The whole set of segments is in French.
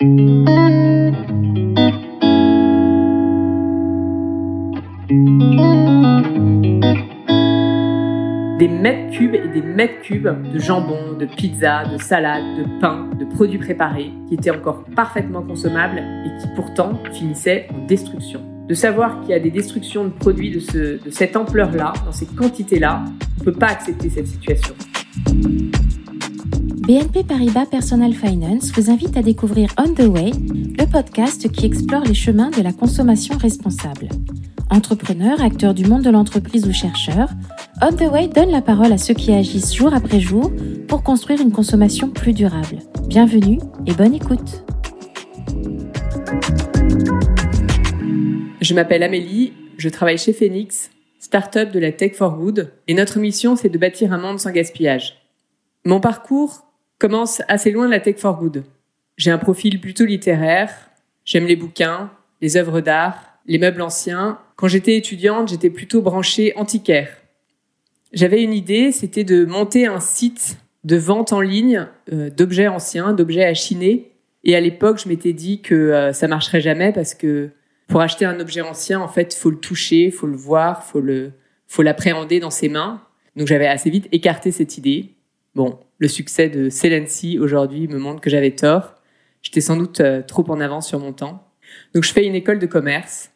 Des mètres cubes et des mètres cubes de jambon, de pizza, de salade, de pain, de produits préparés qui étaient encore parfaitement consommables et qui pourtant finissaient en destruction. De savoir qu'il y a des destructions de produits de, cette ampleur-là, dans ces quantités-là, on ne peut pas accepter cette situation. BNP Paribas Personal Finance vous invite à découvrir On the Way, le podcast qui explore les chemins de la consommation responsable. Entrepreneurs, acteurs du monde de l'entreprise ou chercheurs, On the Way donne la parole à ceux qui agissent jour après jour pour construire une consommation plus durable. Bienvenue et bonne écoute. Je m'appelle Amélie, je travaille chez Phoenix, start-up de la Tech for Good, et notre mission c'est de bâtir un monde sans gaspillage. Mon parcours commence assez loin de la Tech for Good. J'ai un profil plutôt littéraire, j'aime les bouquins, les œuvres d'art, les meubles anciens. Quand j'étais étudiante, j'étais plutôt branchée antiquaire. J'avais une idée, c'était de monter un site de vente en ligne euh, d'objets anciens, d'objets à chiner. Et à l'époque, je m'étais dit que euh, ça marcherait jamais parce que pour acheter un objet ancien, en fait, faut le toucher, faut le voir, faut le, faut l'appréhender dans ses mains. Donc j'avais assez vite écarté cette idée. Bon, le succès de Celency aujourd'hui me montre que j'avais tort. J'étais sans doute euh, trop en avance sur mon temps. Donc je fais une école de commerce.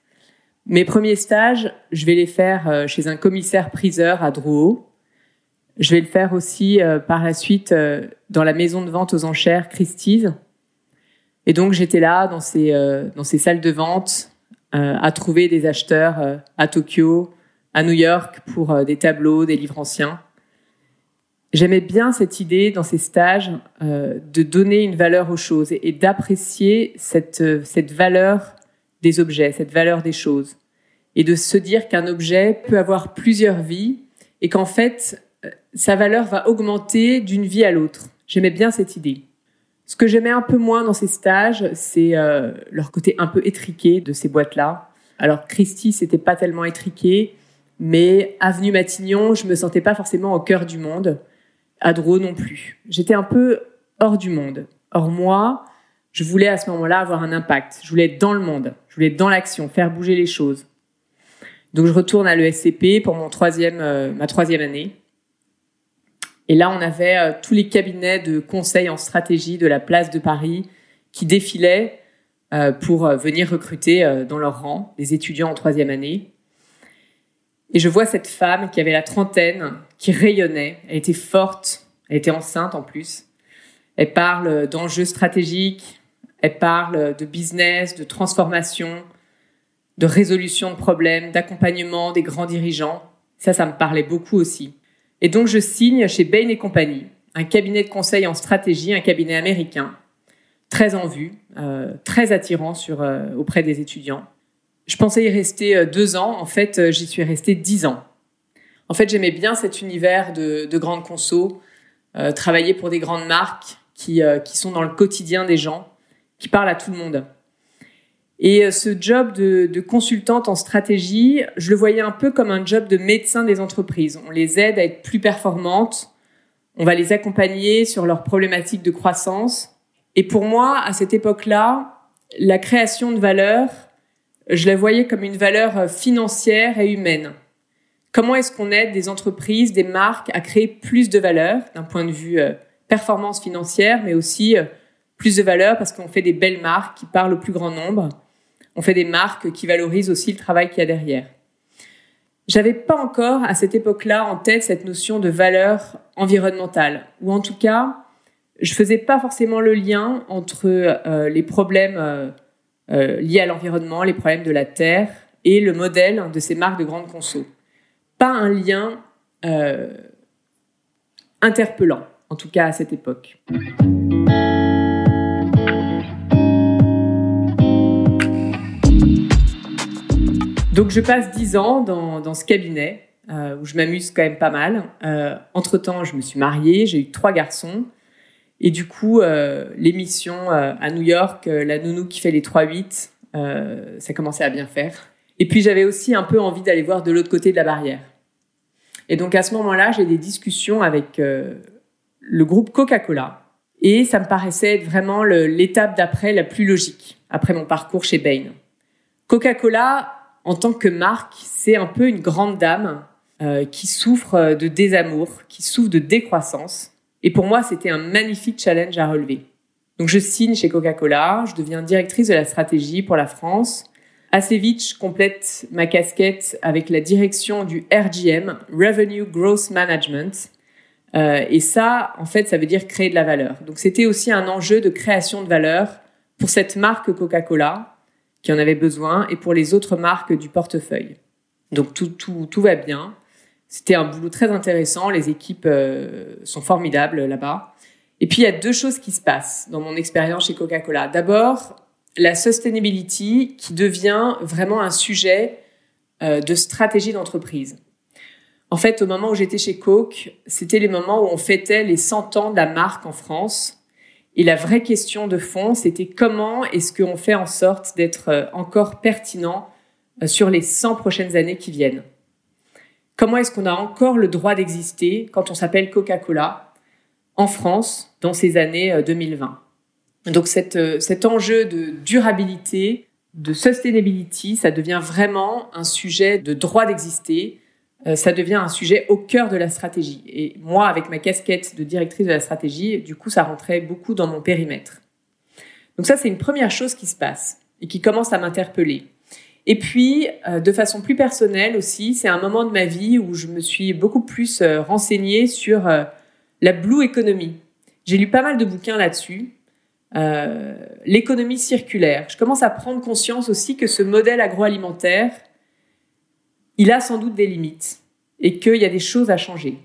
Mes premiers stages, je vais les faire euh, chez un commissaire-priseur à Drouot. Je vais le faire aussi euh, par la suite dans la maison de vente aux enchères Christie's. Et donc j'étais là dans ces, dans ces salles de vente à trouver des acheteurs à Tokyo, à New York pour des tableaux, des livres anciens. J'aimais bien cette idée dans ces stages de donner une valeur aux choses et, d'apprécier cette, cette valeur des objets, cette valeur des choses. Et de se dire qu'un objet peut avoir plusieurs vies et qu'en fait, sa valeur va augmenter d'une vie à l'autre. J'aimais bien cette idée. Ce que j'aimais un peu moins dans ces stages, c'est euh, leur côté un peu étriqué de ces boîtes-là. Alors Christie, c'était pas tellement étriqué, mais Avenue Matignon, je me sentais pas forcément au cœur du monde. Adro non plus. J'étais un peu hors du monde. Or moi, je voulais à ce moment-là avoir un impact. Je voulais être dans le monde. Je voulais être dans l'action, faire bouger les choses. Donc je retourne à l'ESCP pour mon troisième, euh, ma troisième année. Et là, on avait euh, tous les cabinets de conseil en stratégie de la place de Paris qui défilaient euh, pour venir recruter dans leur rang des étudiants en troisième année. Et je vois cette femme qui avait la trentaine, qui rayonnait. Elle était forte, elle était enceinte en plus. Elle parle d'enjeux stratégiques, elle parle de business, de transformation, de résolution de problèmes, d'accompagnement des grands dirigeants. Ça, ça me parlait beaucoup aussi. Et donc, je signe chez Bain et compagnie, un cabinet de conseil en stratégie, un cabinet américain, très en vue, euh, très attirant euh, auprès des étudiants. Je pensais y rester euh, deux ans. En fait, j'y suis restée dix ans. En fait, j'aimais bien cet univers de, de grandes conso, travailler pour des grandes marques qui, qui sont dans le quotidien des gens, qui parlent à tout le monde. Et euh, ce job de, consultante en stratégie, je le voyais un peu comme un job de médecin des entreprises. On les aide à être plus performantes, on va les accompagner sur leurs problématiques de croissance. Et pour moi, à cette époque-là, la création de valeur, je la voyais comme une valeur financière et humaine. Comment est-ce qu'on aide des entreprises, des marques à créer plus de valeur d'un point de vue euh, performance financière, mais aussi euh, plus de valeur parce qu'on fait des belles marques qui parlent au plus grand nombre on fait des marques qui valorisent aussi le travail qu'il y a derrière. J'avais pas encore à cette époque-là en tête cette notion de valeur environnementale, ou en tout cas, je faisais pas forcément le lien entre euh, les problèmes liés à l'environnement, les problèmes de la terre et le modèle de ces marques de grande conso. Pas un lien interpellant, en tout cas à cette époque. Donc je passe dix ans dans, ce cabinet euh, où je m'amuse quand même pas mal. Euh, entre temps, je me suis mariée, j'ai eu trois garçons. Et du coup, euh, l'émission euh, à New York, euh, la nounou qui fait les 3-8, ça commençait à bien faire. Et puis j'avais aussi un peu envie d'aller voir de l'autre côté de la barrière. Et donc à ce moment-là, j'ai des discussions avec le groupe Coca-Cola. Et ça me paraissait être vraiment l'étape d'après la plus logique, après mon parcours chez Bain. Coca-Cola, en tant que marque, c'est un peu une grande dame euh, qui souffre de désamour, qui souffre de décroissance. Et pour moi, c'était un magnifique challenge à relever. Donc je signe chez Coca-Cola, je deviens directrice de la stratégie pour la France. Assez vite, je complète ma casquette avec la direction du RGM, Revenue Growth Management. Euh, et ça, en fait, ça veut dire créer de la valeur. Donc c'était aussi un enjeu de création de valeur pour cette marque Coca-Cola qui en avait besoin et pour les autres marques du portefeuille. Donc tout, tout, tout va bien. C'était un boulot très intéressant. Les équipes euh, sont formidables là-bas. Et puis, il y a deux choses qui se passent dans mon expérience chez Coca-Cola. D'abord, la sustainability qui devient vraiment un sujet euh, de stratégie d'entreprise. En fait, au moment où j'étais chez Coke, c'était les moments où on fêtait les 100 ans de la marque en France. Et la vraie question de fond, c'était comment est-ce qu'on fait en sorte d'être euh, encore pertinent sur les 100 prochaines années qui viennent? Comment est-ce qu'on a encore le droit d'exister quand on s'appelle Coca-Cola en France dans ces années 2020 euh, Donc euh, cet enjeu de durabilité, de sustainability, ça devient vraiment un sujet de droit d'exister. Euh, ça devient un sujet au cœur de la stratégie. Et moi, avec ma casquette de directrice de la stratégie, du coup, ça rentrait beaucoup dans mon périmètre. Donc ça, c'est une première chose qui se passe et qui commence à m'interpeller. Et puis, euh, de façon plus personnelle aussi, c'est un moment de ma vie où je me suis beaucoup plus renseignée sur la blue economy. J'ai lu pas mal de bouquins là-dessus. L'économie circulaire. Je commence à prendre conscience aussi que ce modèle agroalimentaire, il a sans doute des limites et qu'il y a des choses à changer.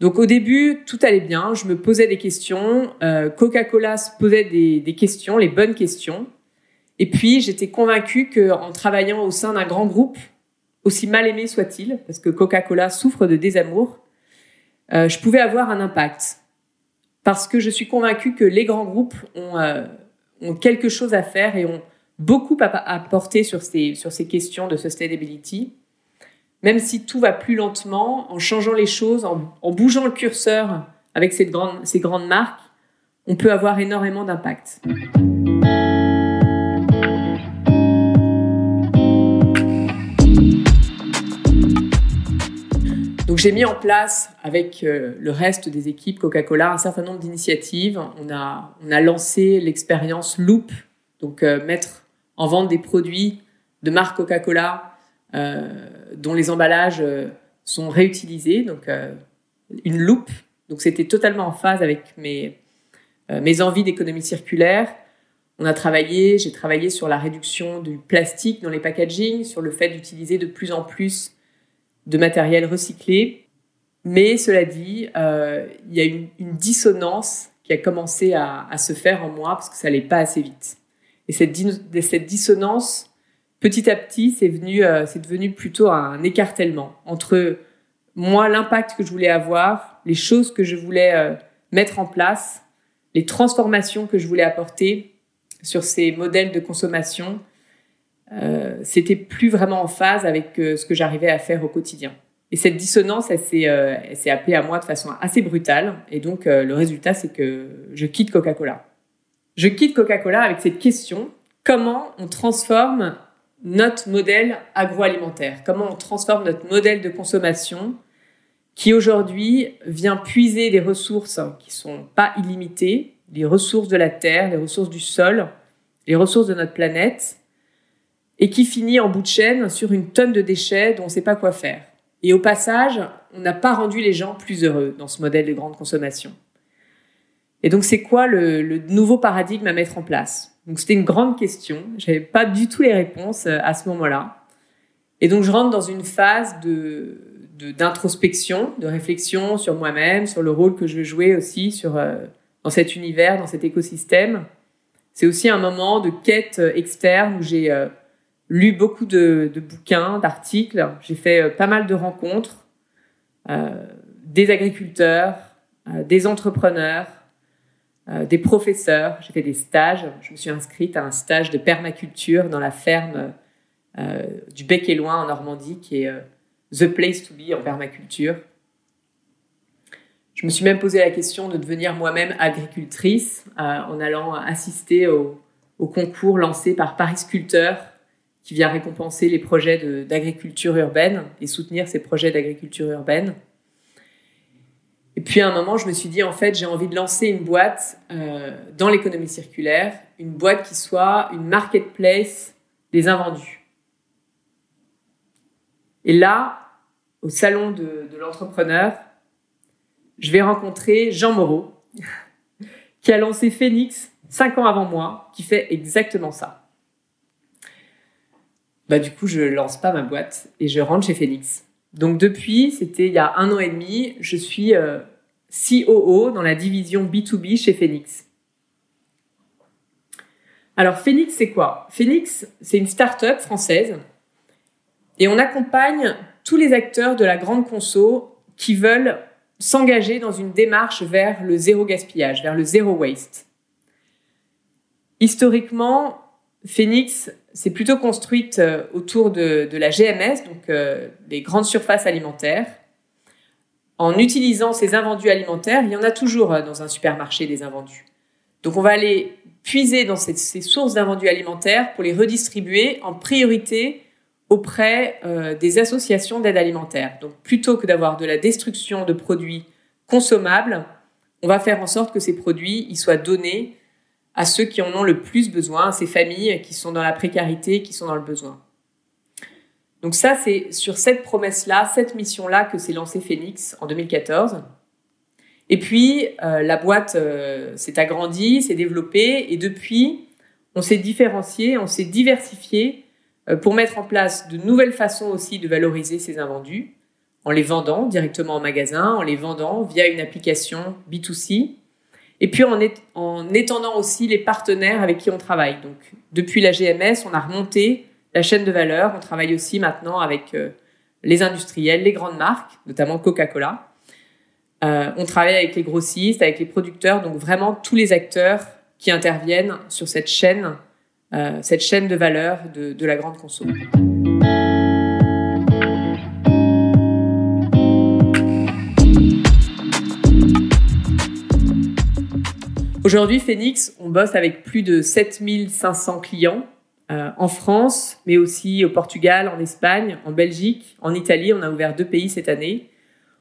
Donc au début, tout allait bien, je me posais des questions, Coca-Cola se posait des, des questions, les bonnes questions. Et puis, j'étais convaincue qu'en travaillant au sein d'un grand groupe, aussi mal aimé soit-il, parce que Coca-Cola souffre de désamour, euh, je pouvais avoir un impact. Parce que je suis convaincue que les grands groupes ont, euh, quelque chose à faire et ont beaucoup à apporter sur ces, questions de sustainability. Même si tout va plus lentement, en changeant les choses, en, bougeant le curseur avec ces grandes marques, on peut avoir énormément d'impact. J'ai mis en place avec euh, le reste des équipes Coca-Cola un certain nombre d'initiatives. On a, on a lancé l'expérience Loop, donc euh, mettre en vente des produits de marque Coca-Cola euh, dont les emballages sont réutilisés, donc une loupe. Donc c'était totalement en phase avec mes, mes envies d'économie circulaire. On a travaillé, j'ai travaillé sur la réduction du plastique dans les packaging, sur le fait d'utiliser de plus en plus de matériel recyclé. Mais cela dit, euh, il y a une, une, dissonance qui a commencé à, se faire en moi parce que ça n'allait pas assez vite. Et cette, dissonance, petit à petit, euh, c'est devenu plutôt un écartèlement entre moi, l'impact que je voulais avoir, les choses que je voulais euh, mettre en place, les transformations que je voulais apporter sur ces modèles de consommation euh, c'était plus vraiment en phase avec euh, ce que j'arrivais à faire au quotidien. Et cette dissonance, elle s'est, euh, appelée à moi de façon assez brutale. Et donc, le résultat, c'est que je quitte Coca-Cola. Je quitte Coca-Cola avec cette question comment on transforme notre modèle agroalimentaire? Comment on transforme notre modèle de consommation qui aujourd'hui vient puiser des ressources qui sont pas illimitées, les ressources de la terre, les ressources du sol, les ressources de notre planète, et qui finit en bout de chaîne sur une tonne de déchets dont on ne sait pas quoi faire. Et au passage, on n'a pas rendu les gens plus heureux dans ce modèle de grande consommation. Et donc, c'est quoi le, nouveau paradigme à mettre en place? Donc, c'était une grande question. J'avais pas du tout les réponses euh, à ce moment-là. Et donc, je rentre dans une phase de d'introspection, de, réflexion sur moi-même, sur le rôle que je veux jouer aussi sur euh, dans cet univers, dans cet écosystème. C'est aussi un moment de quête euh, externe où j'ai lu beaucoup de, bouquins, d'articles. J'ai fait euh, pas mal de rencontres, euh, des agriculteurs, euh, des entrepreneurs, des professeurs. J'ai fait des stages. Je me suis inscrite à un stage de permaculture dans la ferme du Bec et Loin en Normandie, qui est the place to be en permaculture. Je me suis même posé la question de devenir moi-même agricultrice en allant assister au, au, concours lancé par Paris Sculpteur qui vient récompenser les projets d'agriculture urbaine et soutenir ces projets d'agriculture urbaine. Et puis à un moment, je me suis dit, en fait, j'ai envie de lancer une boîte euh, dans l'économie circulaire, une boîte qui soit une marketplace des invendus. Et là, au salon de, de l'entrepreneur, je vais rencontrer Jean Moreau, qui a lancé Phoenix cinq ans avant moi, qui fait exactement ça. Bah, du coup, je lance pas ma boîte et je rentre chez Phoenix. Donc depuis, c'était il y a un an et demi, je suis euh, COO dans la division B2B chez Phoenix. Alors Phoenix, c'est quoi? Phoenix, c'est une start-up française et on accompagne tous les acteurs de la grande conso qui veulent s'engager dans une démarche vers le zéro gaspillage, vers le zéro waste. Historiquement, Phoenix s'est plutôt construite euh, autour de, la GMS, donc euh, les grandes surfaces alimentaires. En utilisant ces invendus alimentaires, il y en a toujours euh, dans un supermarché des invendus. Donc on va aller puiser dans ces, ces sources d'invendus alimentaires pour les redistribuer en priorité auprès des associations d'aide alimentaire. Donc plutôt que d'avoir de la destruction de produits consommables, on va faire en sorte que ces produits ils soient donnés à ceux qui en ont le plus besoin, à ces familles qui sont dans la précarité, qui sont dans le besoin. Donc ça, c'est sur cette promesse-là, cette mission-là que s'est lancé Phoenix en 2014. Et puis, euh, la boîte euh, s'est agrandie, s'est développée, et depuis, on s'est différencié, on s'est diversifié euh, pour mettre en place de nouvelles façons aussi de valoriser ces invendus, en les vendant directement en magasin, en les vendant via une application B2C, et puis en, en étendant aussi les partenaires avec qui on travaille. Donc depuis la GMS, on a remonté la chaîne de valeur. On travaille aussi maintenant avec euh, les industriels, les grandes marques, notamment Coca-Cola. Euh, on travaille avec les grossistes, avec les producteurs, donc vraiment tous les acteurs qui interviennent sur cette chaîne, euh, cette chaîne de valeur de la grande consommation. Aujourd'hui, Phoenix, on bosse avec plus de 7500 clients euh, en France, mais aussi au Portugal, en Espagne, en Belgique, en Italie. On a ouvert deux pays cette année.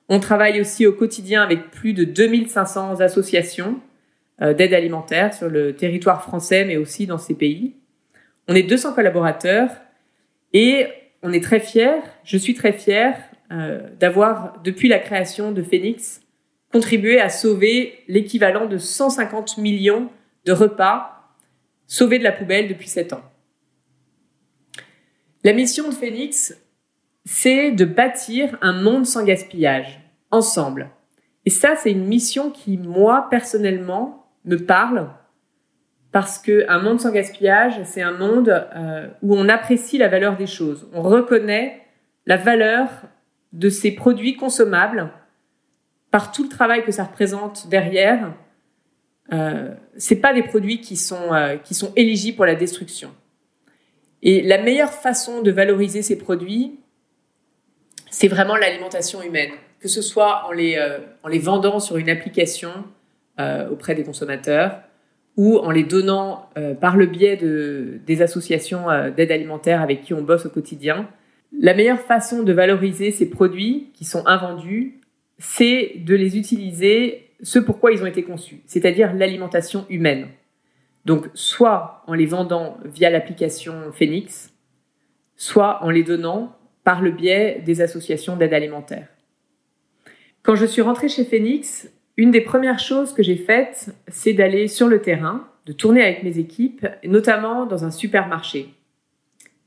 On travaille aussi au quotidien avec plus de 2500 associations euh, d'aide alimentaire sur le territoire français, mais aussi dans ces pays. On est 200 collaborateurs et on est très fiers, je suis très fier euh, d'avoir, depuis la création de Phoenix, contribué à sauver l'équivalent de 150 millions de repas sauvés de la poubelle depuis 7 ans. La mission de Phoenix, c'est de bâtir un monde sans gaspillage, ensemble. Et ça, c'est une mission qui, moi, personnellement, me parle, parce qu'un monde sans gaspillage, c'est un monde euh, où on apprécie la valeur des choses. On reconnaît la valeur de ces produits consommables par tout le travail que ça représente derrière, euh, c'est pas des produits qui sont euh, qui sont éligibles pour la destruction. Et la meilleure façon de valoriser ces produits, c'est vraiment l'alimentation humaine, que ce soit en les euh, en les vendant sur une application euh, auprès des consommateurs ou en les donnant par le biais de des associations d'aide alimentaire avec qui on bosse au quotidien. La meilleure façon de valoriser ces produits qui sont invendus, c'est de les utiliser ce pourquoi ils ont été conçus, c'est-à-dire l'alimentation humaine. Donc soit en les vendant via l'application Phoenix, soit en les donnant par le biais des associations d'aide alimentaire. Quand je suis rentrée chez Phoenix, une des premières choses que j'ai faites, c'est d'aller sur le terrain, de tourner avec mes équipes, notamment dans un supermarché.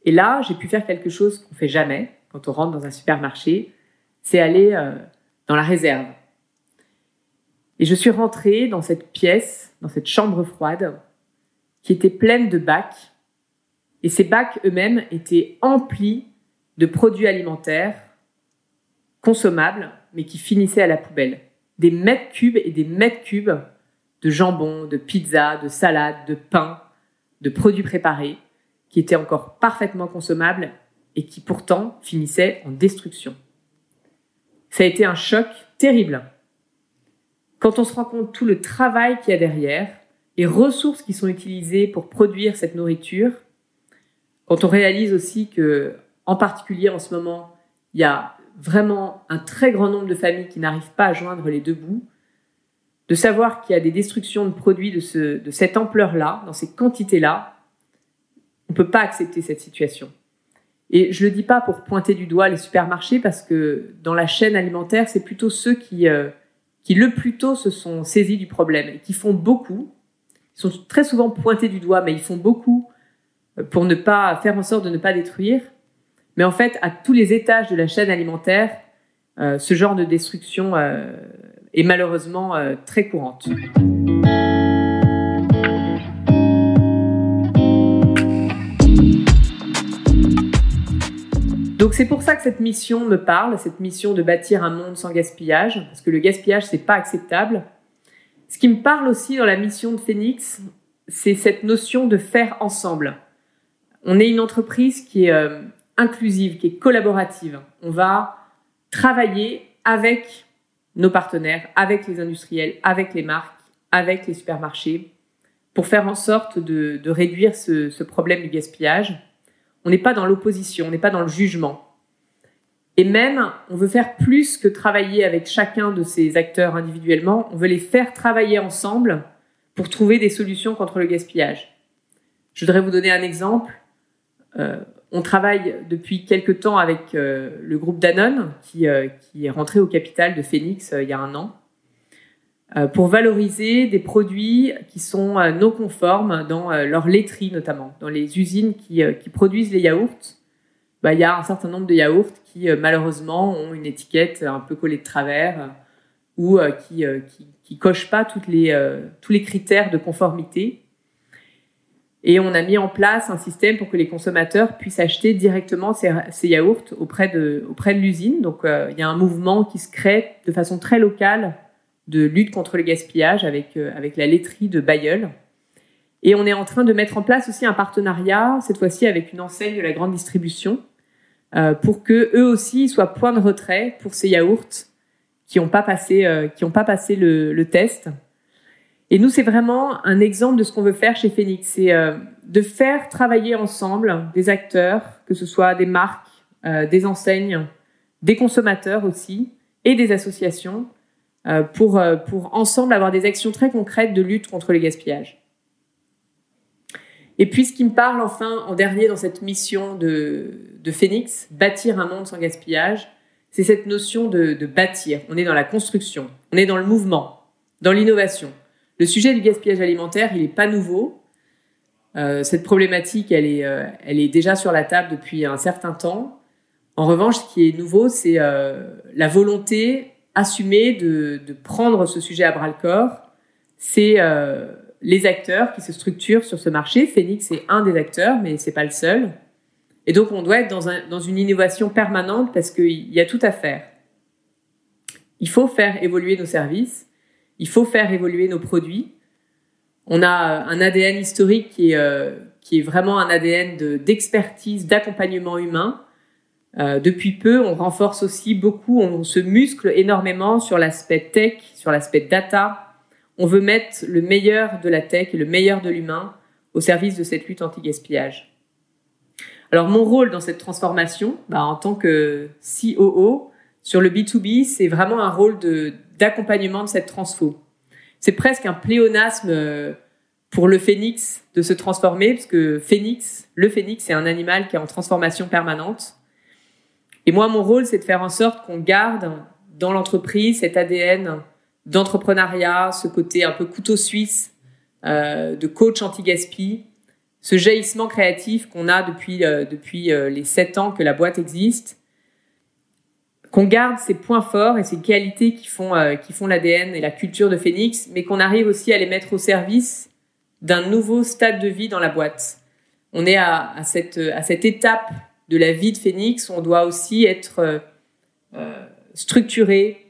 Et là, j'ai pu faire quelque chose qu'on fait jamais quand on rentre dans un supermarché, c'est aller euh, dans la réserve. Et je suis rentrée dans cette pièce, dans cette chambre froide, qui était pleine de bacs. Et ces bacs eux-mêmes étaient emplis de produits alimentaires consommables, mais qui finissaient à la poubelle. Des mètres cubes et des mètres cubes de jambon, de pizza, de salade, de pain, de produits préparés, qui étaient encore parfaitement consommables et qui pourtant finissaient en destruction. Ça a été un choc terrible. quand on se rend compte tout le travail qu'il y a derrière, les ressources qui sont utilisées pour produire cette nourriture, quand on réalise aussi que, en particulier en ce moment, il y a vraiment un très grand nombre de familles qui n'arrivent pas à joindre les deux bouts, de savoir qu'il y a des destructions de produits de, de cette ampleur-là, dans ces quantités-là, on ne peut pas accepter cette situation. Et je ne le dis pas pour pointer du doigt les supermarchés, parce que dans la chaîne alimentaire, c'est plutôt ceux qui, euh, qui le plus tôt se sont saisis du problème qui font beaucoup. Ils sont très souvent pointés du doigt, mais ils font beaucoup euh, pour ne pas faire en sorte de ne pas détruire. Mais en fait, à tous les étages de la chaîne alimentaire, euh, ce genre de destruction est malheureusement très courante. C'est pour ça que cette mission me parle, cette mission de bâtir un monde sans gaspillage, parce que le gaspillage c'est pas acceptable. Ce qui me parle aussi dans la mission de Phoenix, c'est cette notion de faire ensemble. On est une entreprise qui est euh, inclusive, qui est collaborative. On va travailler avec nos partenaires, avec les industriels, avec les marques, avec les supermarchés, pour faire en sorte de, réduire ce problème du gaspillage on n'est pas dans l'opposition, on n'est pas dans le jugement. Et même, on veut faire plus que travailler avec chacun de ces acteurs individuellement, on veut les faire travailler ensemble pour trouver des solutions contre le gaspillage. Je voudrais vous donner un exemple. Euh, on travaille depuis quelque temps avec euh, le groupe Danone, qui, euh, qui, est rentré au capital de Phoenix il y a un an. Euh, pour valoriser des produits qui sont euh, non conformes dans euh, leur laiterie notamment, dans les usines qui, qui produisent les yaourts. Bah, il y a un certain nombre de yaourts qui malheureusement ont une étiquette un peu collée de travers ou qui, qui, qui cochent pas toutes les, tous les critères de conformité. Et on a mis en place un système pour que les consommateurs puissent acheter directement ces, ces yaourts auprès de, auprès de l'usine. Donc il y a un mouvement qui se crée de façon très locale de lutte contre le gaspillage avec, euh, avec la laiterie de Bayeul. Et on est en train de mettre en place aussi un partenariat, cette fois-ci avec une enseigne de la grande distribution, euh, pour que eux aussi soient point de retrait pour ces yaourts qui n'ont pas passé, euh, qui ont pas passé le, le, test. Et nous, c'est vraiment un exemple de ce qu'on veut faire chez Phoenix, c'est de faire travailler ensemble des acteurs, que ce soit des marques, des enseignes, des consommateurs aussi, et des associations, euh, pour, euh, pour ensemble avoir des actions très concrètes de lutte contre le gaspillage. Et puis ce qui me parle enfin en dernier dans cette mission de, de Phoenix, bâtir un monde sans gaspillage, c'est cette notion de, bâtir. On est dans la construction, on est dans le mouvement, dans l'innovation. Le sujet du gaspillage alimentaire, il n'est pas nouveau. Euh, cette problématique, elle est, euh, elle est déjà sur la table depuis un certain temps. En revanche, ce qui est nouveau, c'est euh, la volonté assumer de, de, prendre ce sujet à bras le corps, c'est euh, les acteurs qui se structurent sur ce marché. Phoenix est un des acteurs, mais c'est pas le seul. Et donc on doit être dans, un, dans une innovation permanente parce qu'il y a tout à faire. Il faut faire évoluer nos services, il faut faire évoluer nos produits. On a un ADN historique qui est, euh, qui est vraiment un ADN d'expertise, d'accompagnement humain. Euh, depuis peu, on renforce aussi beaucoup, on se muscle énormément sur l'aspect tech, sur l'aspect data. On veut mettre le meilleur de la tech et le meilleur de l'humain au service de cette lutte anti-gaspillage. Alors mon rôle dans cette transformation, bah, en tant que COO, sur le B2B, c'est vraiment un rôle d'accompagnement de, cette transfo. C'est presque un pléonasme euh, pour le phénix de se transformer, parce que phénix, le phénix, c'est un animal qui est en transformation permanente. Et moi, mon rôle, c'est de faire en sorte qu'on garde dans l'entreprise cet ADN d'entrepreneuriat, ce côté un peu couteau suisse, euh, de coach anti-gaspi, ce jaillissement créatif qu'on a depuis, euh, depuis euh, les sept ans que la boîte existe, qu'on garde ces points forts et ces qualités qui font, euh, qui font l'ADN et la culture de Phoenix, mais qu'on arrive aussi à les mettre au service d'un nouveau stade de vie dans la boîte. On est à, à, cette, à cette étape de la vie de Phoenix, on doit aussi être euh, euh, structuré,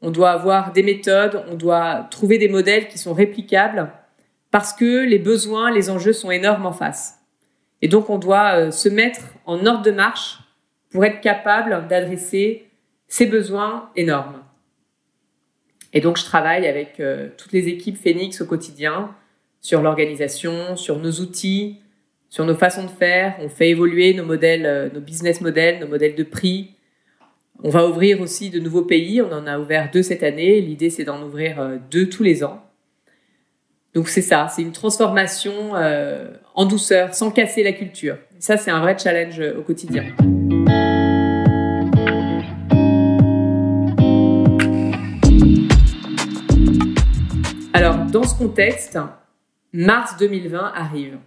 on doit avoir des méthodes, on doit trouver des modèles qui sont réplicables parce que les besoins, les enjeux sont énormes en face. Et donc on doit euh, se mettre en ordre de marche pour être capable d'adresser ces besoins énormes. Et donc, je travaille avec toutes les équipes Phoenix au quotidien sur l'organisation, sur nos outils, sur nos façons de faire. On fait évoluer nos modèles, nos business models, nos modèles de prix. On va ouvrir aussi de nouveaux pays. On en a ouvert deux cette année. L'idée, c'est d'en ouvrir deux tous les ans. Donc c'est ça, c'est une transformation euh, en douceur, sans casser la culture. ça, c'est un vrai challenge euh, au quotidien. Alors, dans ce contexte, mars 2020 arrive.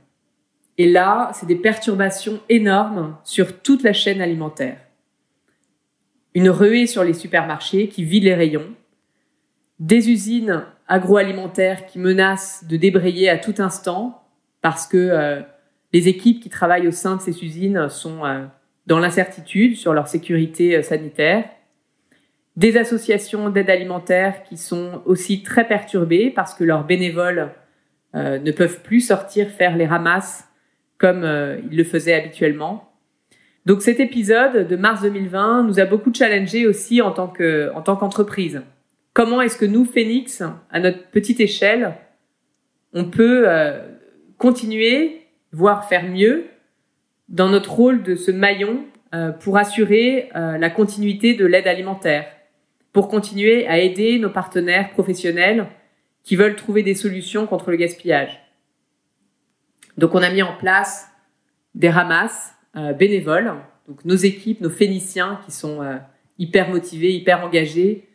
Et là, c'est des perturbations énormes sur toute la chaîne alimentaire. Une ruée sur les supermarchés qui vide les rayons, des usines agroalimentaires qui menacent de débrayer à tout instant parce que euh, les équipes qui travaillent au sein de ces usines sont euh, dans l'incertitude sur leur sécurité euh, sanitaire. Des associations d'aide alimentaire qui sont aussi très perturbées parce que leurs bénévoles ne peuvent plus sortir faire les ramasses comme ils le faisaient habituellement. Donc cet épisode de mars 2020 nous a beaucoup challengé aussi en tant que en tant qu'entreprise comment est-ce que nous, Phoenix, à notre petite échelle, on peut euh, continuer, voire faire mieux, dans notre rôle de ce maillon euh, pour assurer euh, la continuité de l'aide alimentaire, pour continuer à aider nos partenaires professionnels qui veulent trouver des solutions contre le gaspillage. Donc on a mis en place des ramasses bénévoles, donc nos équipes, nos Phéniciens qui sont hyper motivés, hyper engagés,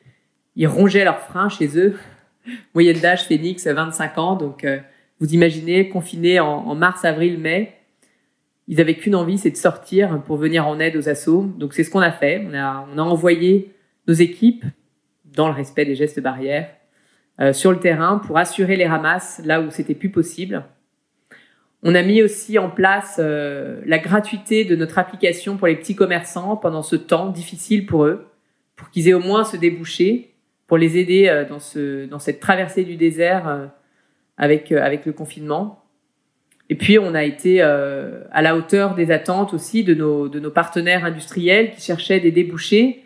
ils rongeaient leurs freins chez eux. Moyenne d'âge Phoenix, 25 ans. Donc, euh, vous imaginez, confinés en, mars, avril, mai, ils avaient qu'une envie, c'est de sortir pour venir en aide aux assauts. Donc, c'est ce qu'on a fait. On a, on a envoyé nos équipes, dans le respect des gestes barrières, euh, sur le terrain pour assurer les ramasses là où c'était plus possible. On a mis aussi en place euh, la gratuité de notre application pour les petits commerçants pendant ce temps difficile pour eux, pour qu'ils aient au moins ce débouché pour les aider euh, dans, ce, dans cette traversée du désert euh, avec, avec le confinement. Et puis, on a été à la hauteur des attentes aussi de nos, de nos partenaires industriels qui cherchaient des débouchés.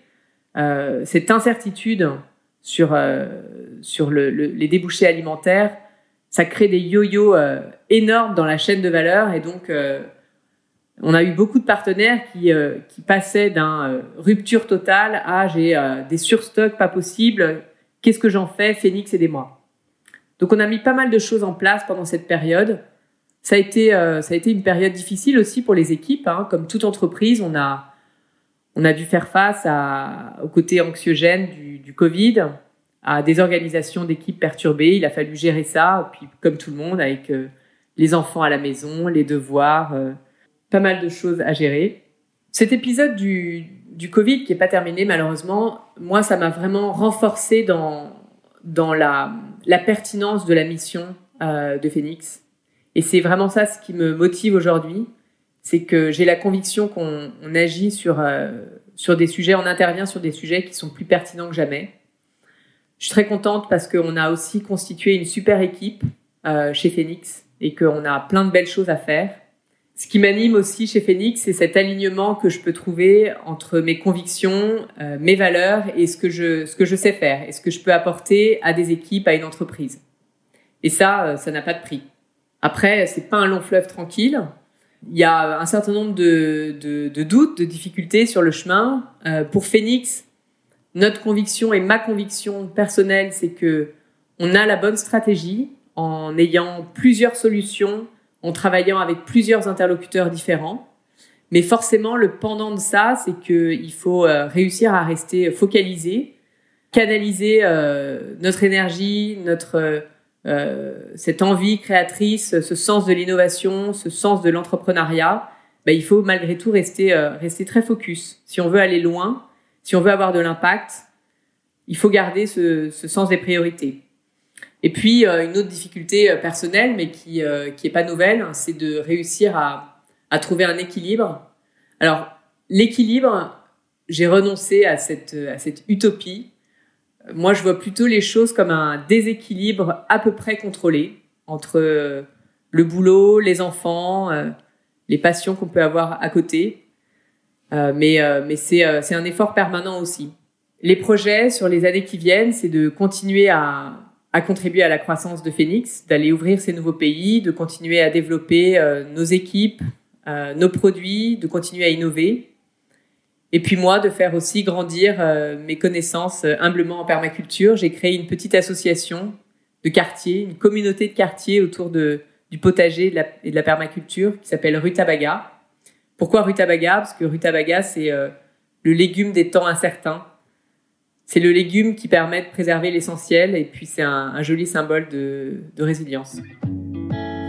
cette incertitude sur, sur le, les débouchés alimentaires, ça crée des yo-yo énormes dans la chaîne de valeur. Et donc, on a eu beaucoup de partenaires qui, euh, qui passaient d'un euh, rupture totale à j'ai euh, des surstocks pas possibles, qu'est-ce que j'en fais, Phoenix, aidez-moi. Donc on a mis pas mal de choses en place pendant cette période. Ça a été, ça a été une période difficile aussi pour les équipes. Hein. Comme toute entreprise, on a, on a dû faire face à, au côté anxiogène du Covid, à des organisations d'équipes perturbées. Il a fallu gérer ça, puis comme tout le monde, avec les enfants à la maison, les devoirs pas mal de choses à gérer. Cet épisode du, du Covid qui est pas terminé malheureusement, moi ça m'a vraiment renforcé dans dans la, la pertinence de la mission euh, de Phoenix. Et c'est vraiment ça ce qui me motive aujourd'hui, c'est que j'ai la conviction qu'on on agit sur euh, sur des sujets, on intervient sur des sujets qui sont plus pertinents que jamais. Je suis très contente parce qu'on a aussi constitué une super équipe euh, chez Phoenix et qu'on a plein de belles choses à faire. Ce qui m'anime aussi chez Phoenix, c'est cet alignement que je peux trouver entre mes convictions, euh, mes valeurs et ce que je ce que je sais faire et ce que je peux apporter à des équipes, à une entreprise. Et ça, euh, ça n'a pas de prix. Après, c'est pas un long fleuve tranquille. Il y a un certain nombre de, de, de doutes, de difficultés sur le chemin. Euh, pour Phoenix, notre conviction et ma conviction personnelle, c'est que on a la bonne stratégie en ayant plusieurs solutions en travaillant avec plusieurs interlocuteurs différents. Mais forcément, le pendant de ça, c'est qu'il faut euh, réussir à rester focalisé, canaliser euh, notre énergie, notre euh, cette envie créatrice, ce sens de l'innovation, ce sens de l'entrepreneuriat. Ben, il faut malgré tout rester rester très focus. Si on veut aller loin, si on veut avoir de l'impact, il faut garder ce, sens des priorités. Et puis euh, une autre difficulté euh, personnelle, mais qui euh, qui est pas nouvelle, c'est de réussir à à trouver un équilibre. Alors l'équilibre, j'ai renoncé à cette à cette utopie. Moi, je vois plutôt les choses comme un déséquilibre à peu près contrôlé entre le boulot, les enfants, les passions qu'on peut avoir à côté. Mais mais c'est c'est un effort permanent aussi. Les projets sur les années qui viennent, c'est de continuer à, contribuer à la croissance de Phoenix, d'aller ouvrir ces nouveaux pays, de continuer à développer euh, nos équipes, euh, nos produits, de continuer à innover. Et puis moi, de faire aussi grandir euh, mes connaissances humblement en permaculture. J'ai créé une petite association de quartier, une communauté de quartier autour du potager et de, la, et de la permaculture qui s'appelle Rutabaga. Pourquoi Rutabaga? Parce que Rutabaga, c'est le légume des temps incertains c'est le légume qui permet de préserver l'essentiel et puis c'est un, joli symbole de, résilience.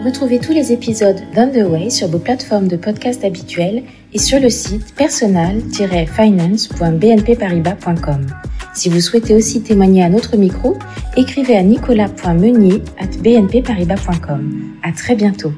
Retrouvez tous les épisodes d'Underway sur vos plateformes de podcast habituelles et sur le site personal-finance.bnpparibas.com. Si vous souhaitez aussi témoigner à notre micro, écrivez à nicolas.meunier at bnpparibas.com. À très bientôt.